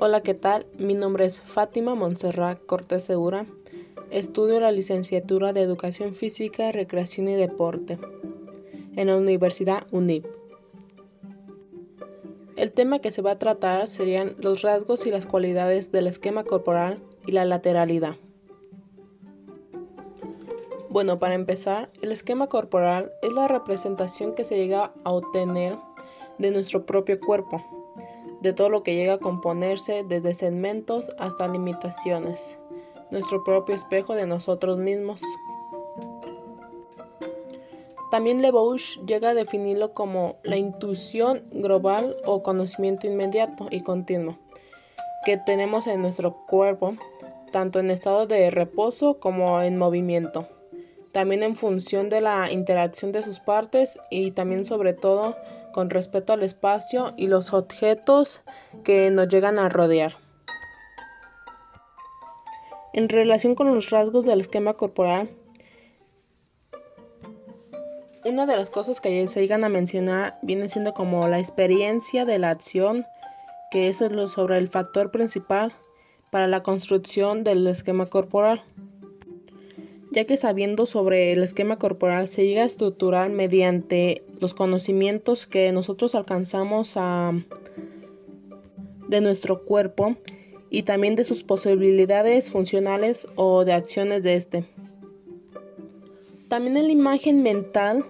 Hola, ¿qué tal? Mi nombre es Fátima Montserrat Cortés Segura. Estudio la licenciatura de Educación Física, Recreación y Deporte en la Universidad UNIP. El tema que se va a tratar serían los rasgos y las cualidades del esquema corporal y la lateralidad. Bueno, para empezar, el esquema corporal es la representación que se llega a obtener de nuestro propio cuerpo, de todo lo que llega a componerse desde segmentos hasta limitaciones, nuestro propio espejo de nosotros mismos. También Lebouche llega a definirlo como la intuición global o conocimiento inmediato y continuo que tenemos en nuestro cuerpo, tanto en estado de reposo como en movimiento. También en función de la interacción de sus partes y también sobre todo con respecto al espacio y los objetos que nos llegan a rodear. En relación con los rasgos del esquema corporal, una de las cosas que se llegan a mencionar viene siendo como la experiencia de la acción, que es sobre el factor principal para la construcción del esquema corporal, ya que sabiendo sobre el esquema corporal se llega a estructurar mediante los conocimientos que nosotros alcanzamos a, de nuestro cuerpo y también de sus posibilidades funcionales o de acciones de este. También en la imagen mental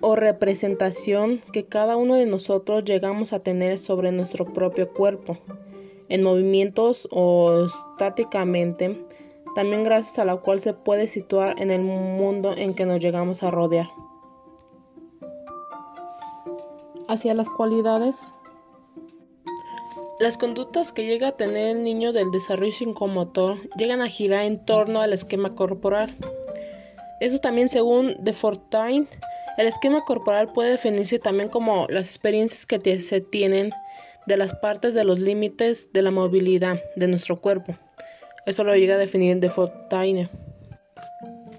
o representación que cada uno de nosotros llegamos a tener sobre nuestro propio cuerpo, en movimientos o estáticamente, también gracias a la cual se puede situar en el mundo en que nos llegamos a rodear. Hacia las cualidades. Las conductas que llega a tener el niño del desarrollo psicomotor llegan a girar en torno al esquema corporal. Eso también según De Fortine el esquema corporal puede definirse también como las experiencias que se tienen de las partes de los límites de la movilidad de nuestro cuerpo. Eso lo llega a definir de Fontaine.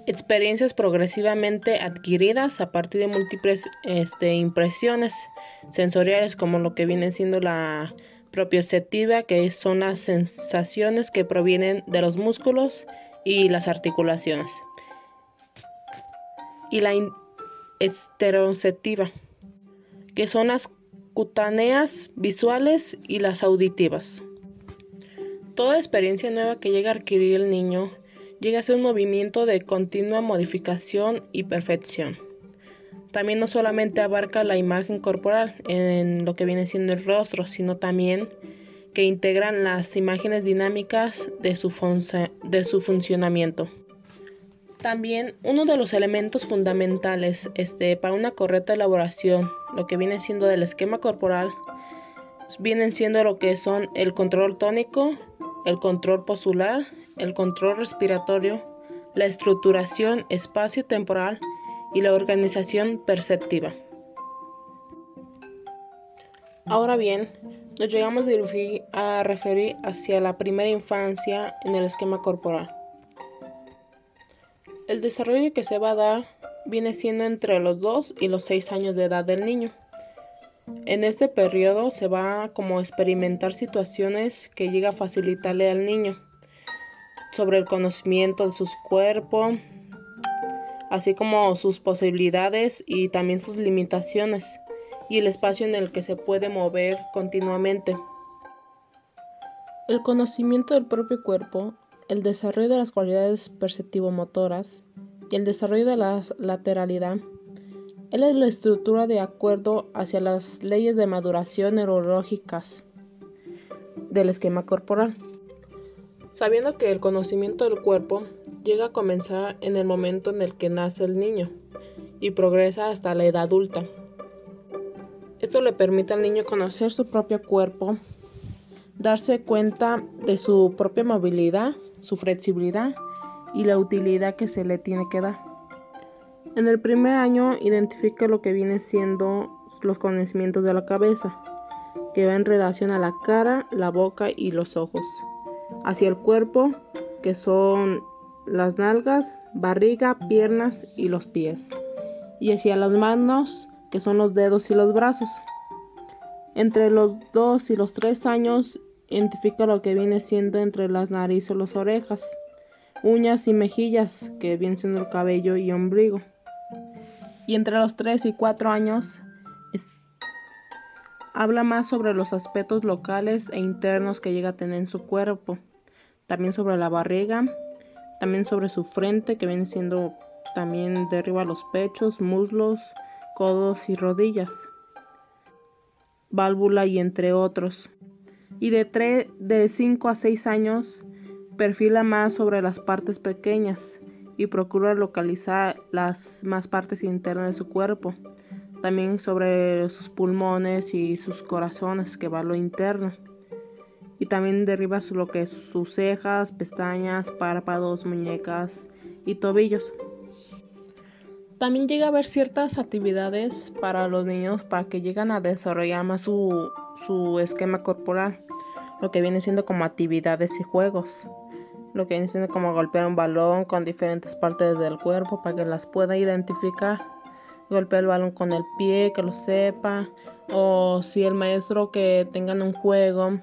Experiencias progresivamente adquiridas a partir de múltiples este, impresiones sensoriales como lo que viene siendo la propioceptiva, que son las sensaciones que provienen de los músculos y las articulaciones. Y la estereoceptiva, que son las cutáneas visuales y las auditivas. Toda experiencia nueva que llega a adquirir el niño llega a ser un movimiento de continua modificación y perfección. También no solamente abarca la imagen corporal en lo que viene siendo el rostro, sino también que integran las imágenes dinámicas de su, funcionamiento. También uno de los elementos fundamentales este, para una correcta elaboración, lo que viene siendo del esquema corporal, vienen siendo lo que son el control tónico, el control postular, el control respiratorio, la estructuración espacio-temporal y la organización perceptiva. Ahora bien, nos llegamos a referir hacia la primera infancia en el esquema corporal. El desarrollo que se va a dar viene siendo entre los 2 y los 6 años de edad del niño. En este periodo se va a como experimentar situaciones que llega a facilitarle al niño sobre el conocimiento de su cuerpo, así como sus posibilidades y también sus limitaciones y el espacio en el que se puede mover continuamente. El conocimiento del propio cuerpo el desarrollo de las cualidades perceptivo-motoras y el desarrollo de la lateralidad es la estructura de acuerdo hacia las leyes de maduración neurológicas del esquema corporal. Sabiendo que el conocimiento del cuerpo llega a comenzar en el momento en el que nace el niño y progresa hasta la edad adulta. Esto le permite al niño conocer su propio cuerpo, darse cuenta de su propia movilidad su flexibilidad y la utilidad que se le tiene que dar. En el primer año identifica lo que viene siendo los conocimientos de la cabeza, que va en relación a la cara, la boca y los ojos. Hacia el cuerpo, que son las nalgas, barriga, piernas y los pies. Y hacia las manos, que son los dedos y los brazos. Entre los 2 y los 3 años identifica lo que viene siendo entre las narices o las orejas, uñas y mejillas, que viene siendo el cabello y ombligo. Y entre los 3 y 4 años habla más sobre los aspectos locales e internos que llega a tener en su cuerpo, también sobre la barriga, también sobre su frente, que viene siendo también derriba los pechos, muslos, codos y rodillas, válvula y entre otros. Y de, de 5 a 6 años perfila más sobre las partes pequeñas y procura localizar las más partes internas de su cuerpo, también sobre sus pulmones y sus corazones que va lo interno. Y también derriba lo que es sus cejas, pestañas, párpados, muñecas y tobillos. También llega a haber ciertas actividades para los niños para que lleguen a desarrollar más su, su esquema corporal lo que viene siendo como actividades y juegos, lo que viene siendo como golpear un balón con diferentes partes del cuerpo para que las pueda identificar, golpear el balón con el pie, que lo sepa, o si el maestro que tengan un juego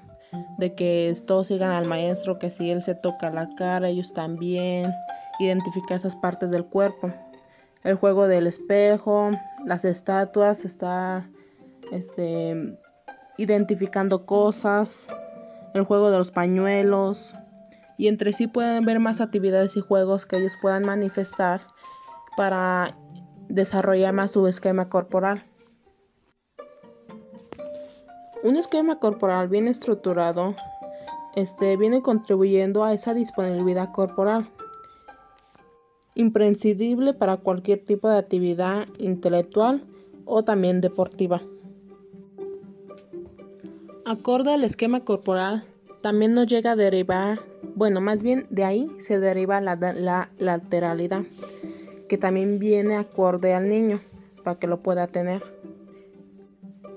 de que todos sigan al maestro, que si él se toca la cara, ellos también, identificar esas partes del cuerpo. El juego del espejo, las estatuas, está este, identificando cosas, el juego de los pañuelos, y entre sí pueden ver más actividades y juegos que ellos puedan manifestar para desarrollar más su esquema corporal. Un esquema corporal bien estructurado este, viene contribuyendo a esa disponibilidad corporal, imprescindible para cualquier tipo de actividad intelectual o también deportiva. Acorde al esquema corporal, también nos llega a derivar, bueno, más bien de ahí se deriva la, lateralidad, que también viene acorde al niño para que lo pueda tener.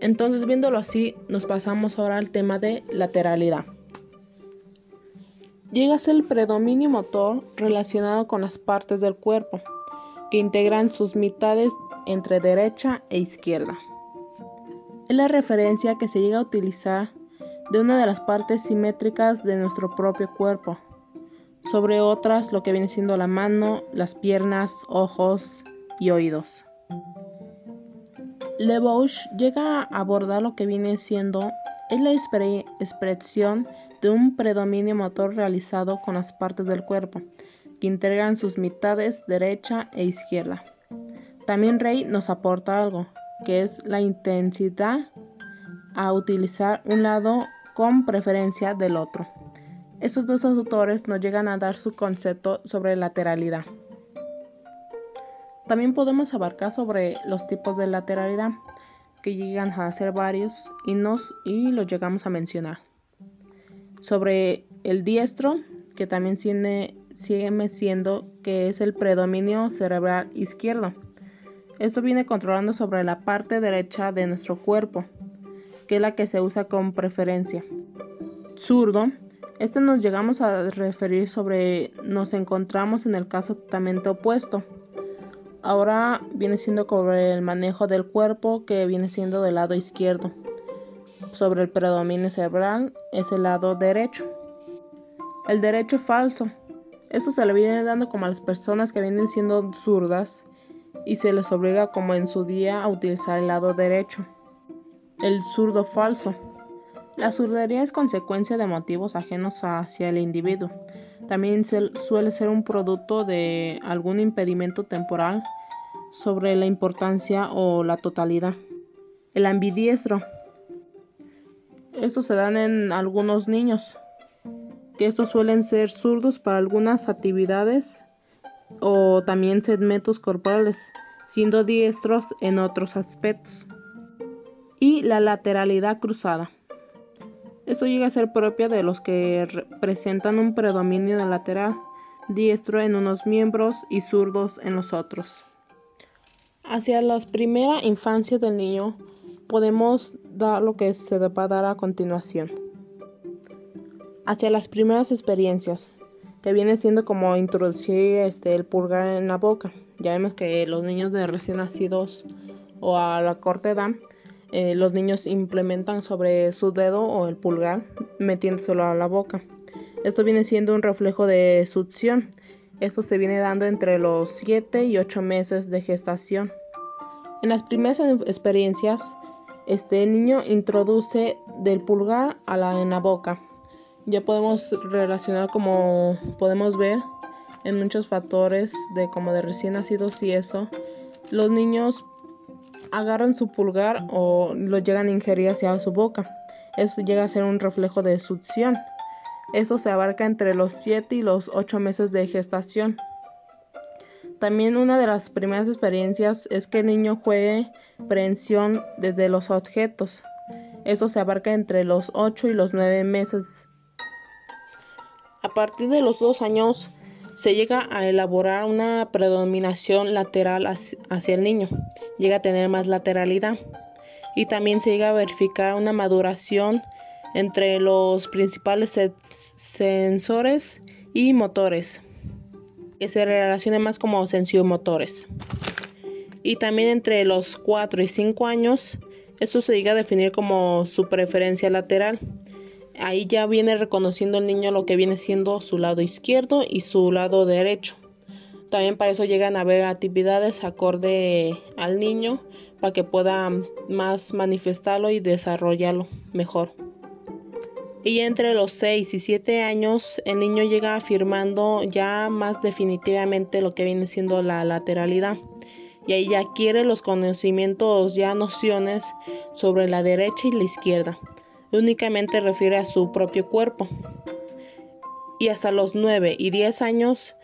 Entonces, viéndolo así, nos pasamos ahora al tema de lateralidad. Llega a ser el predominio motor relacionado con las partes del cuerpo, que integran sus mitades entre derecha e izquierda es la referencia que se llega a utilizar de una de las partes simétricas de nuestro propio cuerpo, sobre otras lo que viene siendo la mano, las piernas, ojos y oídos. Le Bouche llega a abordar lo que viene siendo es la expresión de un predominio motor realizado con las partes del cuerpo, que integran sus mitades derecha e izquierda. También Rey nos aporta algo, que es la intensidad a utilizar un lado con preferencia del otro. Estos dos autores nos llegan a dar su concepto sobre lateralidad. También podemos abarcar sobre los tipos de lateralidad, que llegan a ser varios y, nos, y los llegamos a mencionar. Sobre el diestro, que también sigue siendo que es el predominio cerebral izquierdo esto viene controlando sobre la parte derecha de nuestro cuerpo, que es la que se usa con preferencia. Zurdo. Este nos llegamos a referir sobre nos encontramos en el caso totalmente opuesto. Ahora viene siendo sobre el manejo del cuerpo que viene siendo del lado izquierdo. Sobre el predominio cerebral es el lado derecho. El derecho falso. Esto se le viene dando como a las personas que vienen siendo zurdas y se les obliga como en su día a utilizar el lado derecho. El zurdo falso. La zurdería es consecuencia de motivos ajenos hacia el individuo. También suele ser un producto de algún impedimento temporal sobre la importancia o la totalidad. El ambidiestro. Estos se dan en algunos niños, que estos suelen ser zurdos para algunas actividades o también segmentos corporales, siendo diestros en otros aspectos. Y la lateralidad cruzada. Esto llega a ser propia de los que presentan un predominio lateral, diestro en unos miembros y zurdos en los otros. Hacia la primera infancia del niño podemos dar lo que se va a dar a continuación. Hacia las primeras experiencias, que viene siendo como introducir este, el pulgar en la boca. Ya vemos que los niños de recién nacidos o a la corta edad eh, los niños implementan sobre su dedo o el pulgar metiéndoselo a la boca. Esto viene siendo un reflejo de succión. Esto se viene dando entre los 7 y 8 meses de gestación. En las primeras experiencias, este niño introduce del pulgar a la en la boca. Ya podemos relacionar como podemos ver en muchos factores de como de recién nacidos y eso. Los niños agarran su pulgar o lo llegan a ingerir hacia su boca. Eso llega a ser un reflejo de succión. Eso se abarca entre los 7 y los 8 meses de gestación. También una de las primeras experiencias es que el niño juegue prehensión desde los objetos. Eso se abarca entre los 8 y los 9 meses. A partir de los 2 años se llega a elaborar una predominación lateral hacia el niño. Llega a tener más lateralidad. Y también se llega a verificar una maduración entre los principales sensores y motores que se relacionen más como sensiomotores. Y también entre los 4 y 5 años, esto se llega a definir como su preferencia lateral. Ahí ya viene reconociendo el niño lo que viene siendo su lado izquierdo y su lado derecho. También para eso llegan a haber actividades acorde al niño para que pueda más manifestarlo y desarrollarlo mejor. Y entre los 6 y 7 años el niño llega afirmando ya más definitivamente lo que viene siendo la lateralidad. Y ahí ya adquiere los conocimientos ya nociones sobre la derecha y la izquierda únicamente refiere a su propio cuerpo y hasta los 9 y 10 años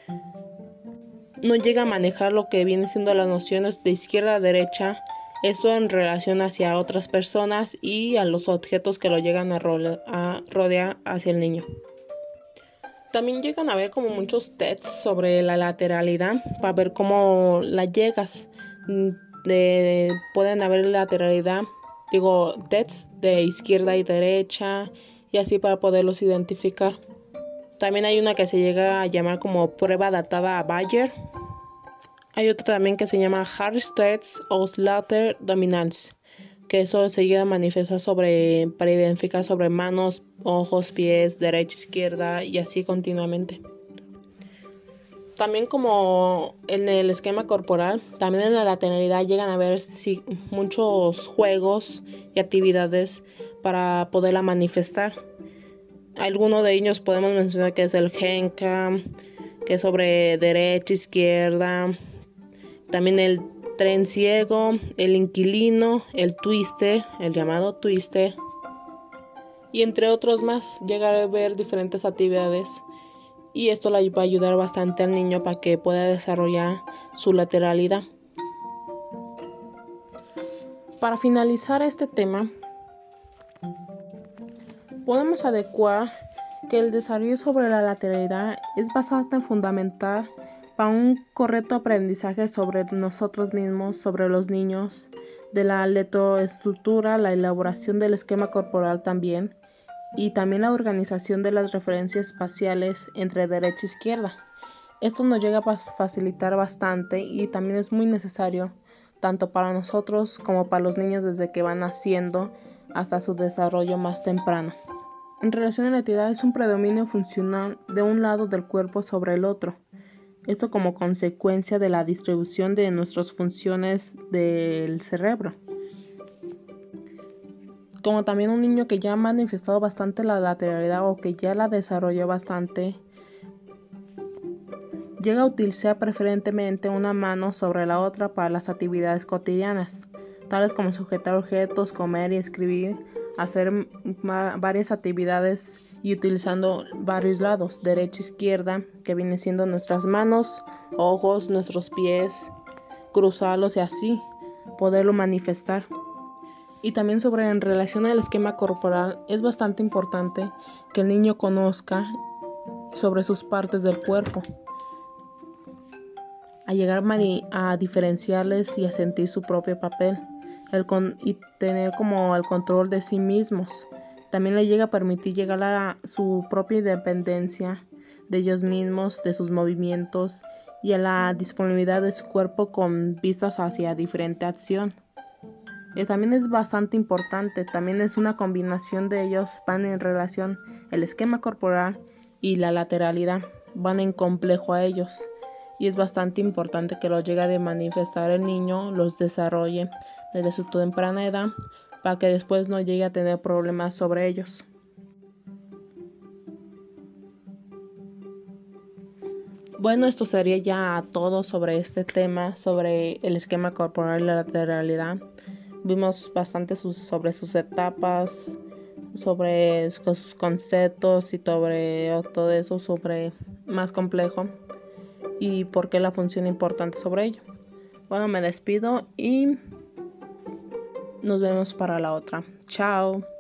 no llega a manejar lo que viene siendo las nociones de izquierda a derecha esto en relación hacia otras personas y a los objetos que lo llegan a, rodear hacia el niño. También llegan a ver como muchos tests sobre la lateralidad para ver cómo la llegas. Mm, pueden haber lateralidad, digo, de izquierda y derecha y así para poderlos identificar. También hay una que se llega a llamar como prueba datada a Bayer, hay otra también que se llama Hard States Slater Dominance, que eso se llega a sobre, para identificar sobre manos, ojos, pies, derecha, izquierda y así continuamente. También como en el esquema corporal, también en la lateralidad llegan a haber muchos juegos y actividades para poderla manifestar. Algunos de ellos podemos mencionar que es el Genka, que es sobre derecha, izquierda, también el tren ciego, el inquilino, el twister, el llamado twister, y entre otros más, llegar a ver diferentes actividades y esto le va a ayudar bastante al niño para que pueda desarrollar su lateralidad. Para finalizar este tema, podemos adecuar que el desarrollo sobre la lateralidad es bastante fundamental para un correcto aprendizaje sobre nosotros mismos, sobre los niños, de la letoestructura, la elaboración del esquema corporal también, y también la organización de las referencias espaciales entre derecha e izquierda. Esto nos llega a facilitar bastante y también es muy necesario tanto para nosotros como para los niños desde que van naciendo hasta su desarrollo más temprano. En relación a la entidad es un predominio funcional de un lado del cuerpo sobre el otro esto como consecuencia de la distribución de nuestras funciones del cerebro. Como también un niño que ya ha manifestado bastante la lateralidad o que ya la desarrolló bastante, llega a utilizar preferentemente una mano sobre la otra para las actividades cotidianas, tales como sujetar objetos, comer y escribir, hacer varias actividades y utilizando varios lados, derecha, izquierda, que viene siendo nuestras manos, ojos, nuestros pies, cruzarlos y así poderlo manifestar. Y también sobre en relación al esquema corporal, es bastante importante que el niño conozca sobre sus partes del cuerpo, a llegar a diferenciarles y a sentir su propio papel el y tener como el control de sí mismos también le llega a permitir llegar a su propia independencia de ellos mismos, de sus movimientos y a la disponibilidad de su cuerpo con vistas hacia diferente acción. Y también es bastante importante, también es una combinación de ellos, van en relación el esquema corporal y la lateralidad, van en complejo a ellos. Y es bastante importante que los llegue a manifestar el niño, los desarrolle desde su temprana edad, para que después no llegue a tener problemas sobre ellos. Bueno, esto sería ya todo sobre este tema, sobre el esquema corporal y la lateralidad. Vimos bastante sobre sus etapas, sobre sus conceptos y sobre todo eso, sobre más complejo y por qué la función importante sobre ello. Bueno, me despido y nos vemos para la otra. Chao.